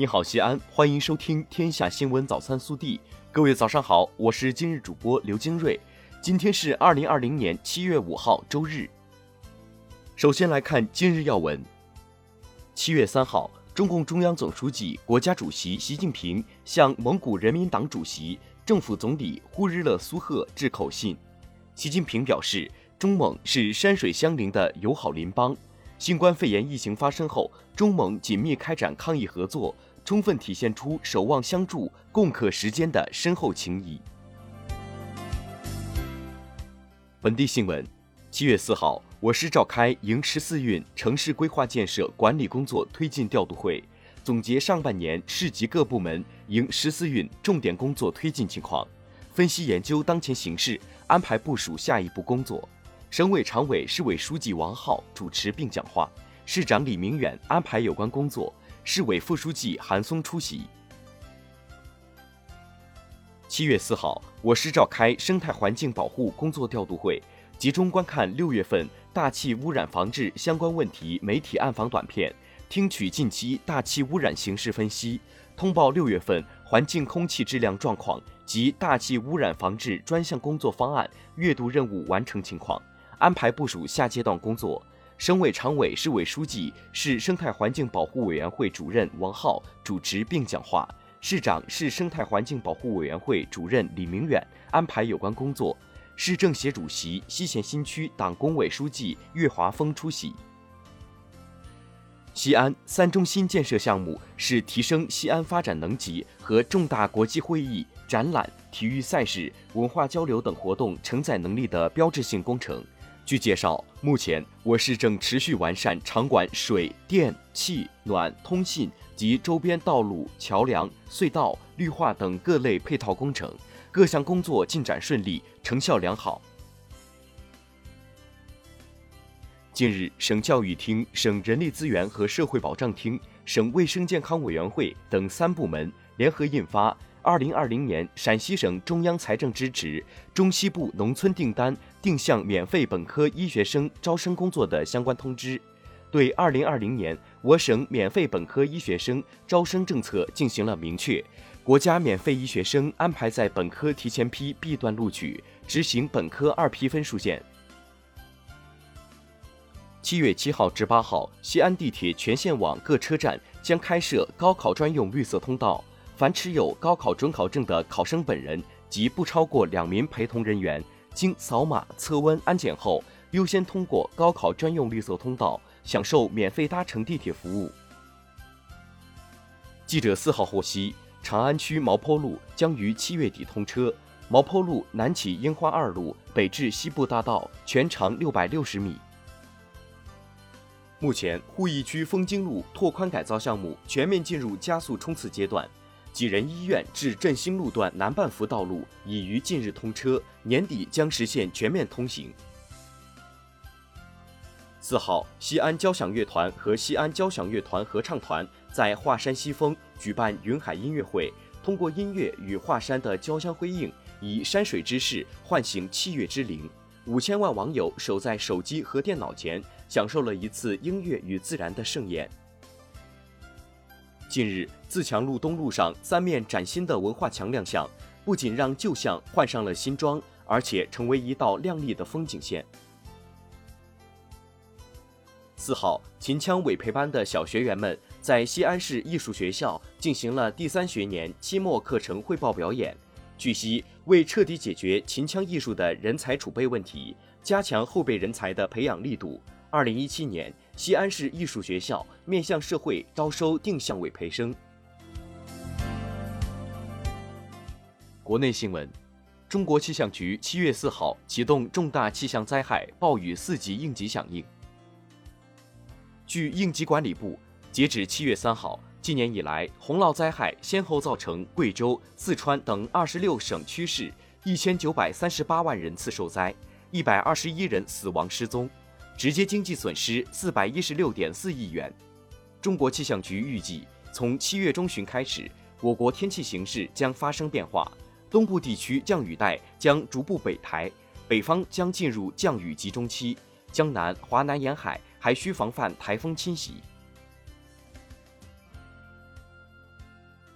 你好，西安，欢迎收听《天下新闻早餐速递》。各位早上好，我是今日主播刘金瑞。今天是二零二零年七月五号，周日。首先来看今日要闻。七月三号，中共中央总书记、国家主席习近平向蒙古人民党主席、政府总理呼日勒苏赫致口信。习近平表示，中蒙是山水相邻的友好邻邦。新冠肺炎疫情发生后，中蒙紧密开展抗疫合作。充分体现出守望相助、共克时艰的深厚情谊。本地新闻：七月四号，我市召开迎十四运城市规划建设管理工作推进调度会，总结上半年市级各部门迎十四运重点工作推进情况，分析研究当前形势，安排部署下一步工作。省委常委、市委书记王浩主持并讲话，市长李明远安排有关工作。市委副书记韩松出席。七月四号，我市召开生态环境保护工作调度会，集中观看六月份大气污染防治相关问题媒体暗访短片，听取近期大气污染形势分析，通报六月份环境空气质量状况及大气污染防治专项工作方案月度任务完成情况，安排部署下阶段工作。省委常委、市委书记、市生态环境保护委员会主任王浩主持并讲话，市长、市生态环境保护委员会主任李明远安排有关工作，市政协主席、西咸新区党工委书记岳华峰出席。西安三中心建设项目是提升西安发展能级和重大国际会议、展览、体育赛事、文化交流等活动承载能力的标志性工程。据介绍，目前我市正持续完善场馆水电气暖通信及周边道路、桥梁、隧道、绿化等各类配套工程，各项工作进展顺利，成效良好。近日，省教育厅、省人力资源和社会保障厅、省卫生健康委员会等三部门联合印发。二零二零年陕西省中央财政支持中西部农村订单定向免费本科医学生招生工作的相关通知，对二零二零年我省免费本科医学生招生政策进行了明确。国家免费医学生安排在本科提前批 B 段录取，执行本科二批分数线。七月七号至八号，西安地铁全线网各车站将开设高考专用绿色通道。凡持有高考准考证的考生本人及不超过两名陪同人员，经扫码测温安检后，优先通过高考专用绿色通道，享受免费搭乘地铁服务。记者四号获悉，长安区毛坡路将于七月底通车。毛坡路南起樱花二路，北至西部大道，全长六百六十米。目前，鄠邑区枫泾路拓宽改造项目全面进入加速冲刺阶段。济仁医院至振兴路段南半幅道路已于近日通车，年底将实现全面通行。四号，西安交响乐团和西安交响乐团合唱团在华山西峰举办云海音乐会，通过音乐与华山的交相辉映，以山水之势唤醒器乐之灵。五千万网友守在手机和电脑前，享受了一次音乐与自然的盛宴。近日，自强路东路上三面崭新的文化墙亮相，不仅让旧巷换上了新装，而且成为一道亮丽的风景线。四号，秦腔委培班的小学员们在西安市艺术学校进行了第三学年期末课程汇报表演。据悉，为彻底解决秦腔艺术的人才储备问题，加强后备人才的培养力度，二零一七年。西安市艺术学校面向社会招收定向委培生。国内新闻：中国气象局七月四号启动重大气象灾害暴雨四级应急响应。据应急管理部，截止七月三号，今年以来洪涝灾害先后造成贵州、四川等二十六省区市一千九百三十八万人次受灾，一百二十一人死亡失踪。直接经济损失四百一十六点四亿元。中国气象局预计，从七月中旬开始，我国天气形势将发生变化，东部地区降雨带将逐步北抬，北方将进入降雨集中期，江南、华南沿海还需防范台风侵袭。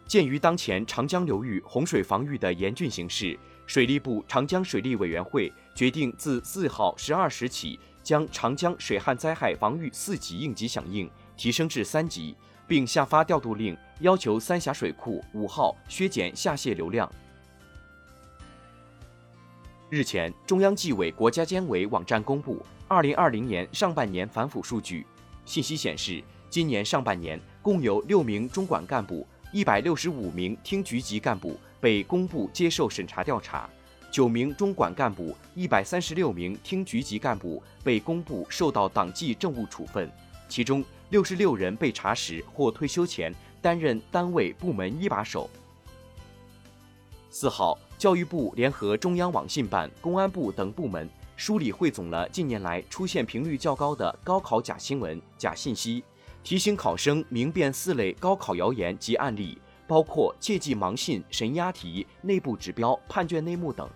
鉴于当前长江流域洪水防御的严峻形势，水利部长江水利委员会决定自四号十二时起，将长江水旱灾害防御四级应急响应提升至三级，并下发调度令，要求三峡水库五号削减下泄流量。日前，中央纪委国家监委网站公布二零二零年上半年反腐数据，信息显示，今年上半年共有六名中管干部。一百六十五名厅局级干部被公布接受审查调查，九名中管干部、一百三十六名厅局级干部被公布受到党纪政务处分，其中六十六人被查实或退休前担任单位部门一把手。四号，教育部联合中央网信办、公安部等部门梳理汇总了近年来出现频率较高的高考假新闻、假信息。提醒考生明辨四类高考谣言及案例，包括切忌盲信、神押题、内部指标、判卷内幕等。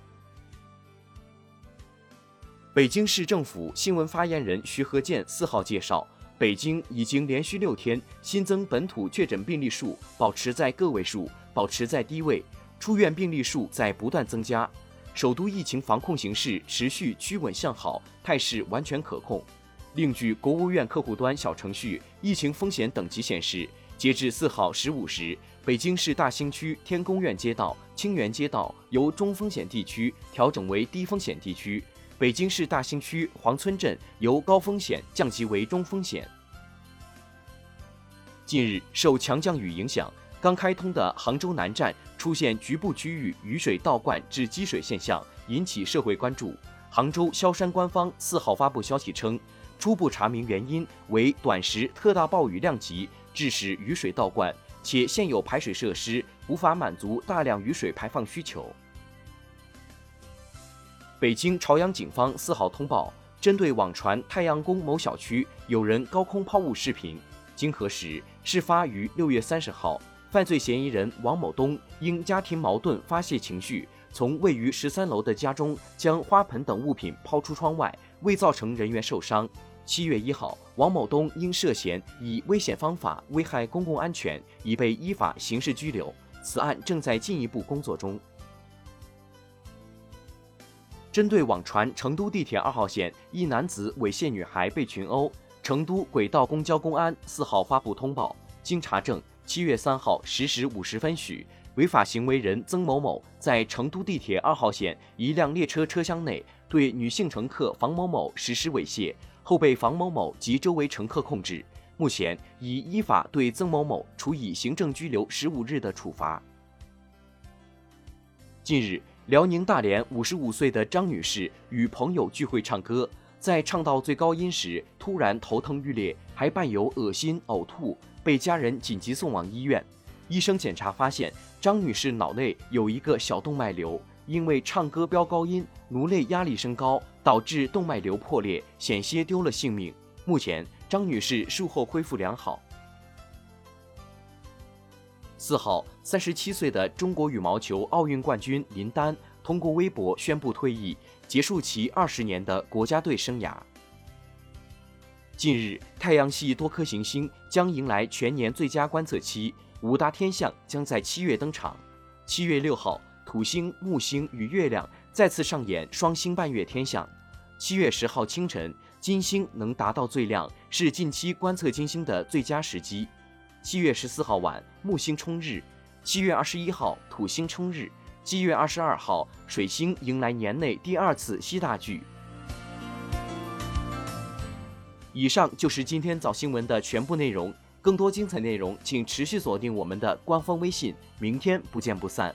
北京市政府新闻发言人徐和建四号介绍，北京已经连续六天新增本土确诊病例数保持在个位数，保持在低位，出院病例数在不断增加，首都疫情防控形势持续趋稳向好，态势完全可控。另据国务院客户端小程序疫情风险等级显示，截至四号十五时，北京市大兴区天宫苑街道、清源街道由中风险地区调整为低风险地区；北京市大兴区黄村镇由高风险降级为中风险。近日，受强降雨影响，刚开通的杭州南站出现局部区域雨水倒灌至积水现象，引起社会关注。杭州萧山官方四号发布消息称。初步查明原因为短时特大暴雨量级致使雨水倒灌，且现有排水设施无法满足大量雨水排放需求。北京朝阳警方四号通报，针对网传太阳宫某小区有人高空抛物视频，经核实，事发于六月三十号。犯罪嫌疑人王某东因家庭矛盾发泄情绪，从位于十三楼的家中将花盆等物品抛出窗外，未造成人员受伤。七月一号，王某东因涉嫌以危险方法危害公共安全，已被依法刑事拘留。此案正在进一步工作中。针对网传成都地铁二号线一男子猥亵女孩被群殴，成都轨道公交公安四号发布通报，经查证，七月三号十时五十分许，违法行为人曾某某在成都地铁二号线一辆列车车厢内对女性乘客房某某实施猥亵。后被房某某及周围乘客控制，目前已依法对曾某某处以行政拘留十五日的处罚。近日，辽宁大连五十五岁的张女士与朋友聚会唱歌，在唱到最高音时突然头疼欲裂，还伴有恶心呕吐，被家人紧急送往医院。医生检查发现，张女士脑内有一个小动脉瘤。因为唱歌飙高音，颅内压力升高，导致动脉瘤破裂，险些丢了性命。目前，张女士术后恢复良好。四号，三十七岁的中国羽毛球奥运冠军林丹通过微博宣布退役，结束其二十年的国家队生涯。近日，太阳系多颗行星将迎来全年最佳观测期，五大天象将在七月登场。七月六号。土星、木星与月亮再次上演双星伴月天象。七月十号清晨，金星能达到最亮，是近期观测金星的最佳时机。七月十四号晚，木星冲日；七月二十一号，土星冲日；七月二十二号，水星迎来年内第二次西大距。以上就是今天早新闻的全部内容。更多精彩内容，请持续锁定我们的官方微信。明天不见不散。